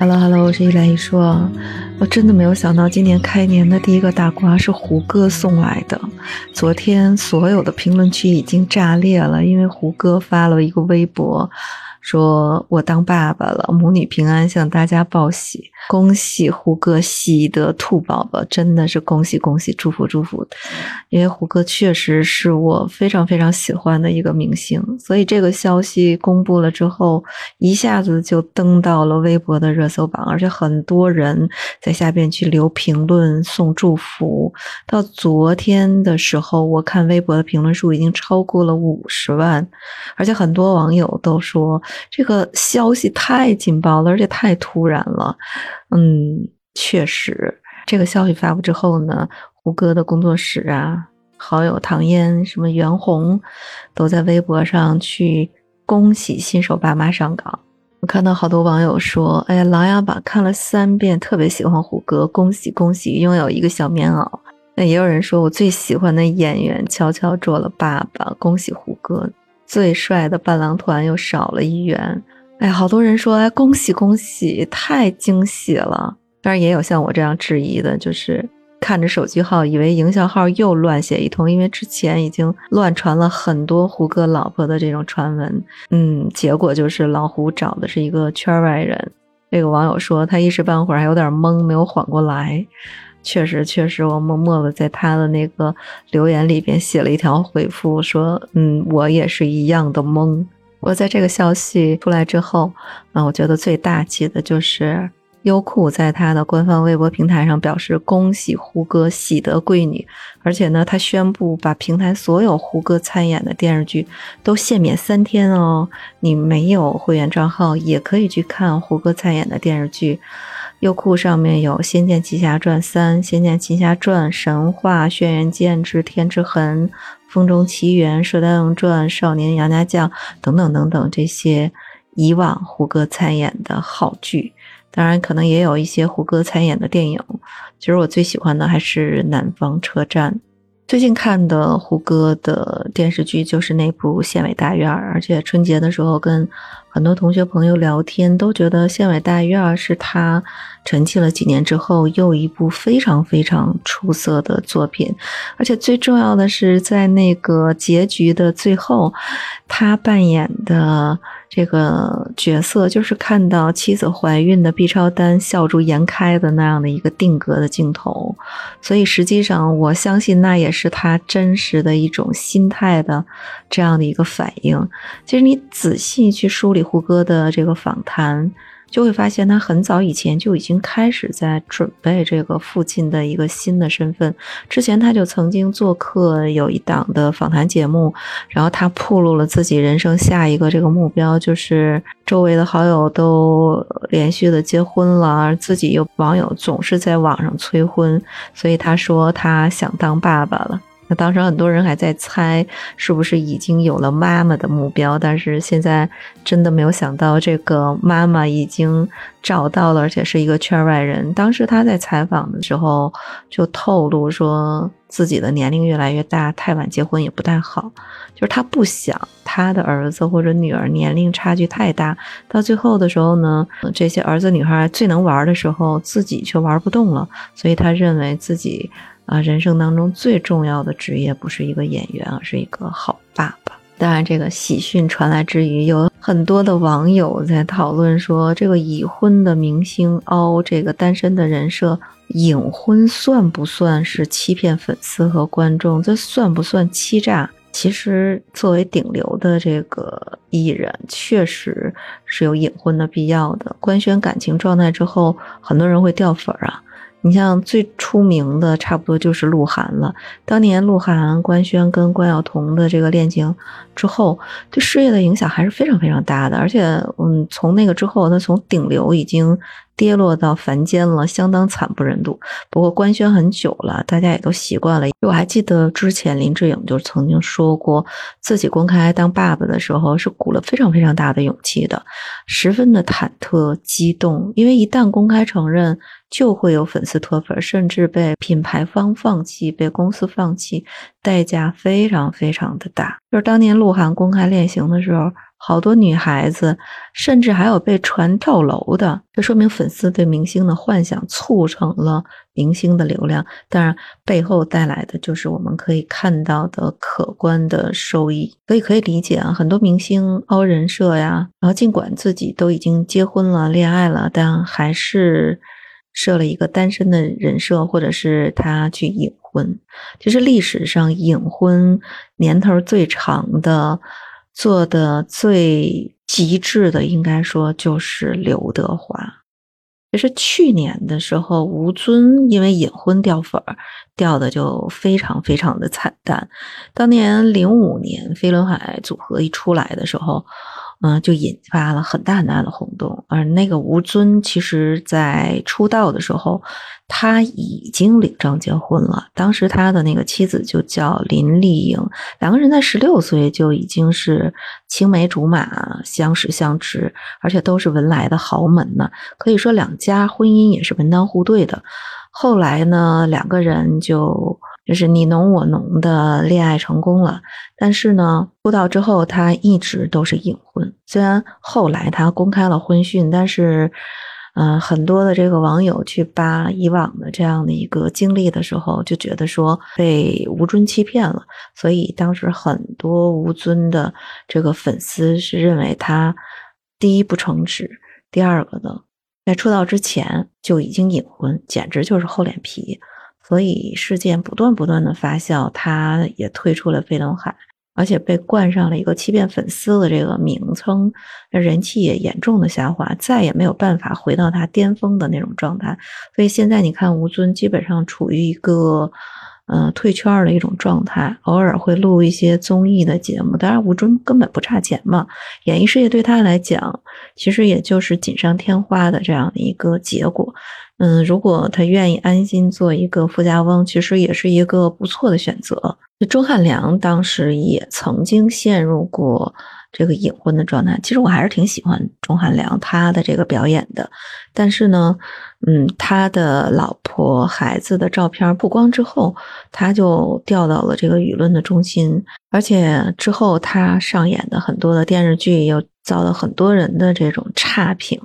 Hello Hello，我是一来一说，我真的没有想到今年开年的第一个大瓜是胡歌送来的。昨天所有的评论区已经炸裂了，因为胡歌发了一个微博。说我当爸爸了，母女平安，向大家报喜，恭喜胡歌喜得兔宝宝，真的是恭喜恭喜，祝福祝福。因为胡歌确实是我非常非常喜欢的一个明星，所以这个消息公布了之后，一下子就登到了微博的热搜榜，而且很多人在下边去留评论送祝福。到昨天的时候，我看微博的评论数已经超过了五十万，而且很多网友都说。这个消息太劲爆了，而且太突然了。嗯，确实，这个消息发布之后呢，胡歌的工作室啊，好友唐嫣、什么袁弘，都在微博上去恭喜新手爸妈上岗。我看到好多网友说：“哎呀，琅琊榜看了三遍，特别喜欢胡歌，恭喜恭喜，拥有一个小棉袄。”那也有人说我最喜欢的演员悄悄做了爸爸，恭喜胡歌。最帅的伴郎团又少了一员，哎，好多人说哎，恭喜恭喜，太惊喜了。当然也有像我这样质疑的，就是看着手机号以为营销号又乱写一通，因为之前已经乱传了很多胡歌老婆的这种传闻。嗯，结果就是老胡找的是一个圈外人。这个网友说他一时半会儿还有点懵，没有缓过来。确实，确实，我默默的在他的那个留言里边写了一条回复，说：“嗯，我也是一样的懵。”我在这个消息出来之后，啊，我觉得最大气的就是优酷在他的官方微博平台上表示恭喜胡歌喜得贵女，而且呢，他宣布把平台所有胡歌参演的电视剧都限免三天哦，你没有会员账号也可以去看胡歌参演的电视剧。优酷上面有《仙剑奇侠传三》《仙剑奇侠传》《神话》《轩辕剑之天之痕》《风中奇缘》《射雕英雄传》《少年杨家将》等等等等这些以往胡歌参演的好剧，当然可能也有一些胡歌参演的电影。其实我最喜欢的还是《南方车站》。最近看的胡歌的电视剧就是那部《县委大院》，而且春节的时候跟很多同学朋友聊天，都觉得《县委大院》是他沉寂了几年之后又一部非常非常出色的作品。而且最重要的是，在那个结局的最后，他扮演的。这个角色就是看到妻子怀孕的 B 超单笑逐颜开的那样的一个定格的镜头，所以实际上我相信那也是他真实的一种心态的这样的一个反应。其实你仔细去梳理胡歌的这个访谈。就会发现，他很早以前就已经开始在准备这个父亲的一个新的身份。之前他就曾经做客有一档的访谈节目，然后他暴露了自己人生下一个这个目标，就是周围的好友都连续的结婚了，而自己有网友总是在网上催婚，所以他说他想当爸爸了。那当时很多人还在猜是不是已经有了妈妈的目标，但是现在真的没有想到这个妈妈已经找到了，而且是一个圈外人。当时他在采访的时候就透露说自己的年龄越来越大，太晚结婚也不太好，就是他不想他的儿子或者女儿年龄差距太大，到最后的时候呢，这些儿子女孩最能玩的时候，自己却玩不动了，所以他认为自己。啊，人生当中最重要的职业不是一个演员，而是一个好爸爸。当然，这个喜讯传来之余，有很多的网友在讨论说，这个已婚的明星凹这个单身的人设，隐婚算不算是欺骗粉丝和观众？这算不算欺诈？其实，作为顶流的这个艺人，确实是有隐婚的必要的。官宣感情状态之后，很多人会掉粉儿啊。你像最出名的，差不多就是鹿晗了。当年鹿晗官宣跟关晓彤的这个恋情之后，对事业的影响还是非常非常大的。而且，嗯，从那个之后，他从顶流已经跌落到凡间了，相当惨不忍睹。不过官宣很久了，大家也都习惯了。我还记得之前林志颖就曾经说过，自己公开当爸爸的时候是鼓了非常非常大的勇气的，十分的忐忑激动，因为一旦公开承认。就会有粉丝脱粉，甚至被品牌方放弃、被公司放弃，代价非常非常的大。就是当年鹿晗公开恋情的时候。好多女孩子，甚至还有被传跳楼的，这说明粉丝对明星的幻想促成了明星的流量，当然背后带来的就是我们可以看到的可观的收益。所以可以理解啊，很多明星凹人设呀，然后尽管自己都已经结婚了、恋爱了，但还是设了一个单身的人设，或者是他去隐婚。其实历史上隐婚年头最长的。做的最极致的，应该说就是刘德华。其实去年的时候，吴尊因为隐婚掉粉儿，掉的就非常非常的惨淡。当年零五年飞轮海组合一出来的时候。嗯，就引发了很大很大的轰动。而那个吴尊，其实在出道的时候，他已经领证结婚了。当时他的那个妻子就叫林丽颖，两个人在十六岁就已经是青梅竹马、相识相知，而且都是文莱的豪门呢。可以说两家婚姻也是门当户对的。后来呢，两个人就。就是你侬我侬的恋爱成功了，但是呢，出道之后他一直都是隐婚。虽然后来他公开了婚讯，但是，嗯，很多的这个网友去扒以往的这样的一个经历的时候，就觉得说被吴尊欺骗了。所以当时很多吴尊的这个粉丝是认为他第一不诚实，第二个呢，在出道之前就已经隐婚，简直就是厚脸皮。所以事件不断不断的发酵，他也退出了飞轮海，而且被冠上了一个欺骗粉丝的这个名称，那人气也严重的下滑，再也没有办法回到他巅峰的那种状态。所以现在你看吴尊基本上处于一个。嗯，退圈儿的一种状态，偶尔会录一些综艺的节目。当然，吴尊根本不差钱嘛，演艺事业对他来讲，其实也就是锦上添花的这样的一个结果。嗯，如果他愿意安心做一个富家翁，其实也是一个不错的选择。钟汉良当时也曾经陷入过。这个隐婚的状态，其实我还是挺喜欢钟汉良他的这个表演的，但是呢，嗯，他的老婆孩子的照片曝光之后，他就掉到了这个舆论的中心，而且之后他上演的很多的电视剧又遭到很多人的这种差评，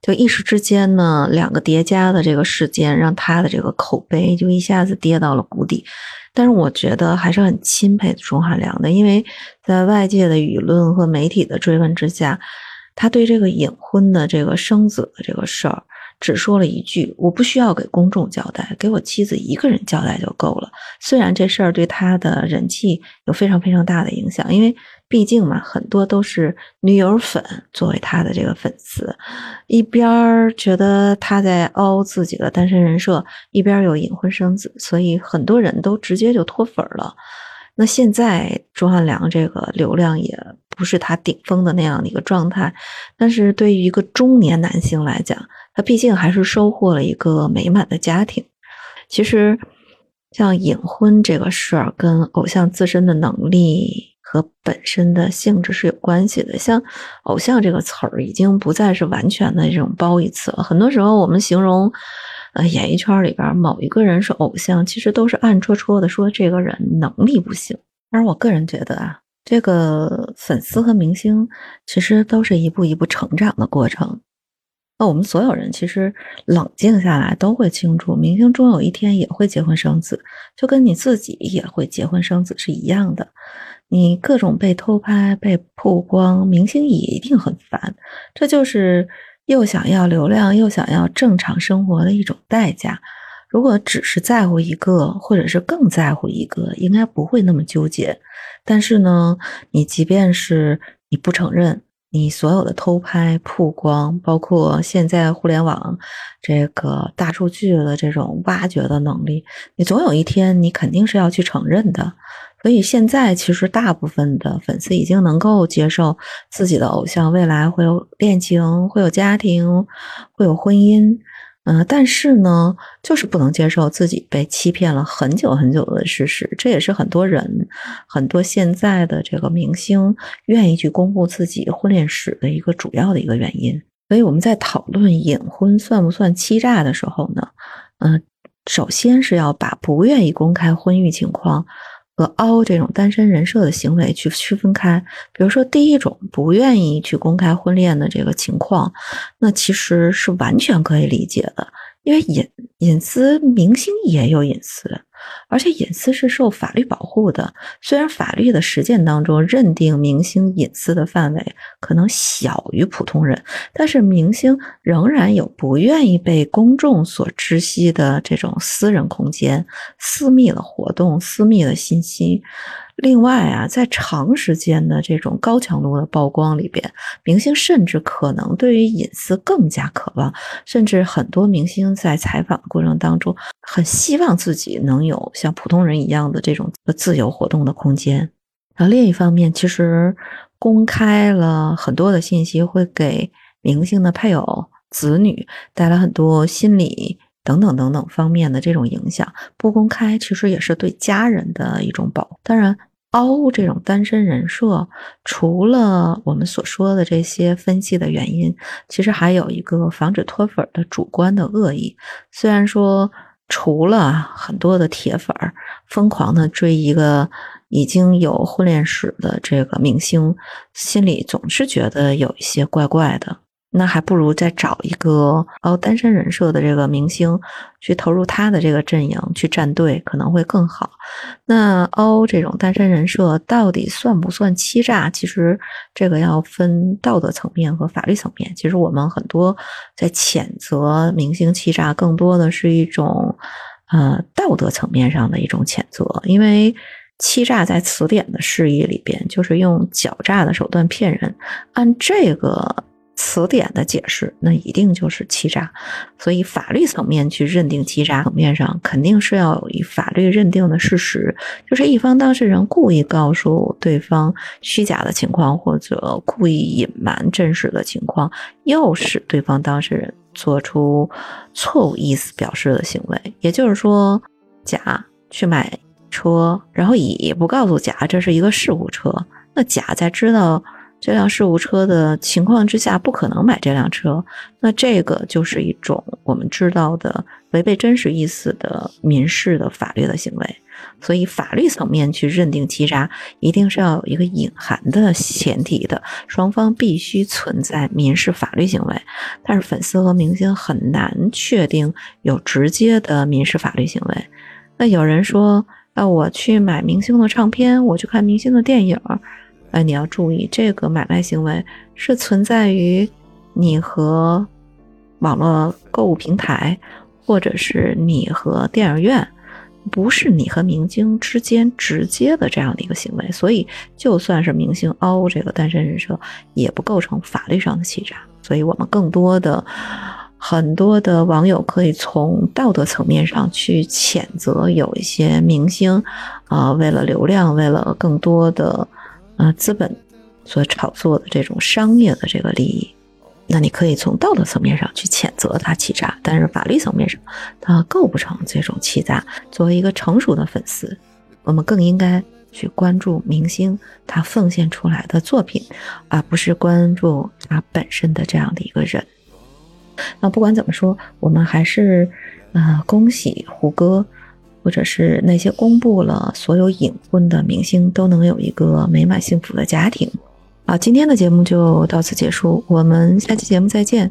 就一时之间呢，两个叠加的这个事件，让他的这个口碑就一下子跌到了谷底。但是我觉得还是很钦佩钟汉良的，因为在外界的舆论和媒体的追问之下，他对这个隐婚的这个生子的这个事儿。只说了一句：“我不需要给公众交代，给我妻子一个人交代就够了。”虽然这事儿对他的人气有非常非常大的影响，因为毕竟嘛，很多都是女友粉作为他的这个粉丝，一边觉得他在凹自己的单身人设，一边有隐婚生子，所以很多人都直接就脱粉了。那现在钟汉良这个流量也不是他顶峰的那样的一个状态，但是对于一个中年男性来讲，他毕竟还是收获了一个美满的家庭。其实，像隐婚这个事儿，跟偶像自身的能力和本身的性质是有关系的。像“偶像”这个词儿，已经不再是完全的这种褒义词了。很多时候，我们形容呃演艺圈里边某一个人是偶像，其实都是暗戳戳的说这个人能力不行。但是我个人觉得啊，这个粉丝和明星其实都是一步一步成长的过程。那我们所有人其实冷静下来都会清楚，明星终有一天也会结婚生子，就跟你自己也会结婚生子是一样的。你各种被偷拍、被曝光，明星也一定很烦。这就是又想要流量又想要正常生活的一种代价。如果只是在乎一个，或者是更在乎一个，应该不会那么纠结。但是呢，你即便是你不承认。你所有的偷拍、曝光，包括现在互联网这个大数据的这种挖掘的能力，你总有一天你肯定是要去承认的。所以现在其实大部分的粉丝已经能够接受自己的偶像未来会有恋情、会有家庭、会有婚姻。嗯，但是呢，就是不能接受自己被欺骗了很久很久的事实，这也是很多人、很多现在的这个明星愿意去公布自己婚恋史的一个主要的一个原因。所以我们在讨论隐婚算不算欺诈的时候呢，嗯，首先是要把不愿意公开婚育情况和凹这种单身人设的行为去区分开。比如说，第一种不愿意去公开婚恋的这个情况，那其实是完全可以理解的，因为隐隐私，明星也有隐私。而且隐私是受法律保护的，虽然法律的实践当中认定明星隐私的范围可能小于普通人，但是明星仍然有不愿意被公众所知悉的这种私人空间、私密的活动、私密的信息。另外啊，在长时间的这种高强度的曝光里边，明星甚至可能对于隐私更加渴望，甚至很多明星在采访的过程当中，很希望自己能有像普通人一样的这种自由活动的空间。而另一方面，其实公开了很多的信息，会给明星的配偶、子女带来很多心理等等等等方面的这种影响。不公开，其实也是对家人的一种保护。当然。凹这种单身人设，除了我们所说的这些分析的原因，其实还有一个防止脱粉的主观的恶意。虽然说，除了很多的铁粉疯狂的追一个已经有婚恋史的这个明星，心里总是觉得有一些怪怪的。那还不如再找一个哦单身人设的这个明星去投入他的这个阵营去站队，可能会更好。那哦这种单身人设到底算不算欺诈？其实这个要分道德层面和法律层面。其实我们很多在谴责明星欺诈，更多的是一种呃道德层面上的一种谴责，因为欺诈在词典的释义里边就是用狡诈的手段骗人，按这个。词典的解释，那一定就是欺诈，所以法律层面去认定欺诈层面上，肯定是要有一法律认定的事实，就是一方当事人故意告诉对方虚假的情况，或者故意隐瞒真实的情况，诱使对方当事人做出错误意思表示的行为。也就是说，甲去买车，然后乙不告诉甲这是一个事故车，那甲在知道。这辆事故车的情况之下，不可能买这辆车。那这个就是一种我们知道的违背真实意思的民事的法律的行为。所以，法律层面去认定欺诈，一定是要有一个隐含的前提的，双方必须存在民事法律行为。但是，粉丝和明星很难确定有直接的民事法律行为。那有人说，那，我去买明星的唱片，我去看明星的电影。哎，你要注意，这个买卖行为是存在于你和网络购物平台，或者是你和电影院，不是你和明星之间直接的这样的一个行为。所以，就算是明星凹这个单身人设，也不构成法律上的欺诈。所以我们更多的很多的网友可以从道德层面上去谴责有一些明星啊，为了流量，为了更多的。啊，资本所炒作的这种商业的这个利益，那你可以从道德层面上去谴责他欺诈，但是法律层面上，他构不成这种欺诈。作为一个成熟的粉丝，我们更应该去关注明星他奉献出来的作品，而不是关注他本身的这样的一个人。那不管怎么说，我们还是呃恭喜胡歌。或者是那些公布了所有隐婚的明星都能有一个美满幸福的家庭。好，今天的节目就到此结束，我们下期节目再见。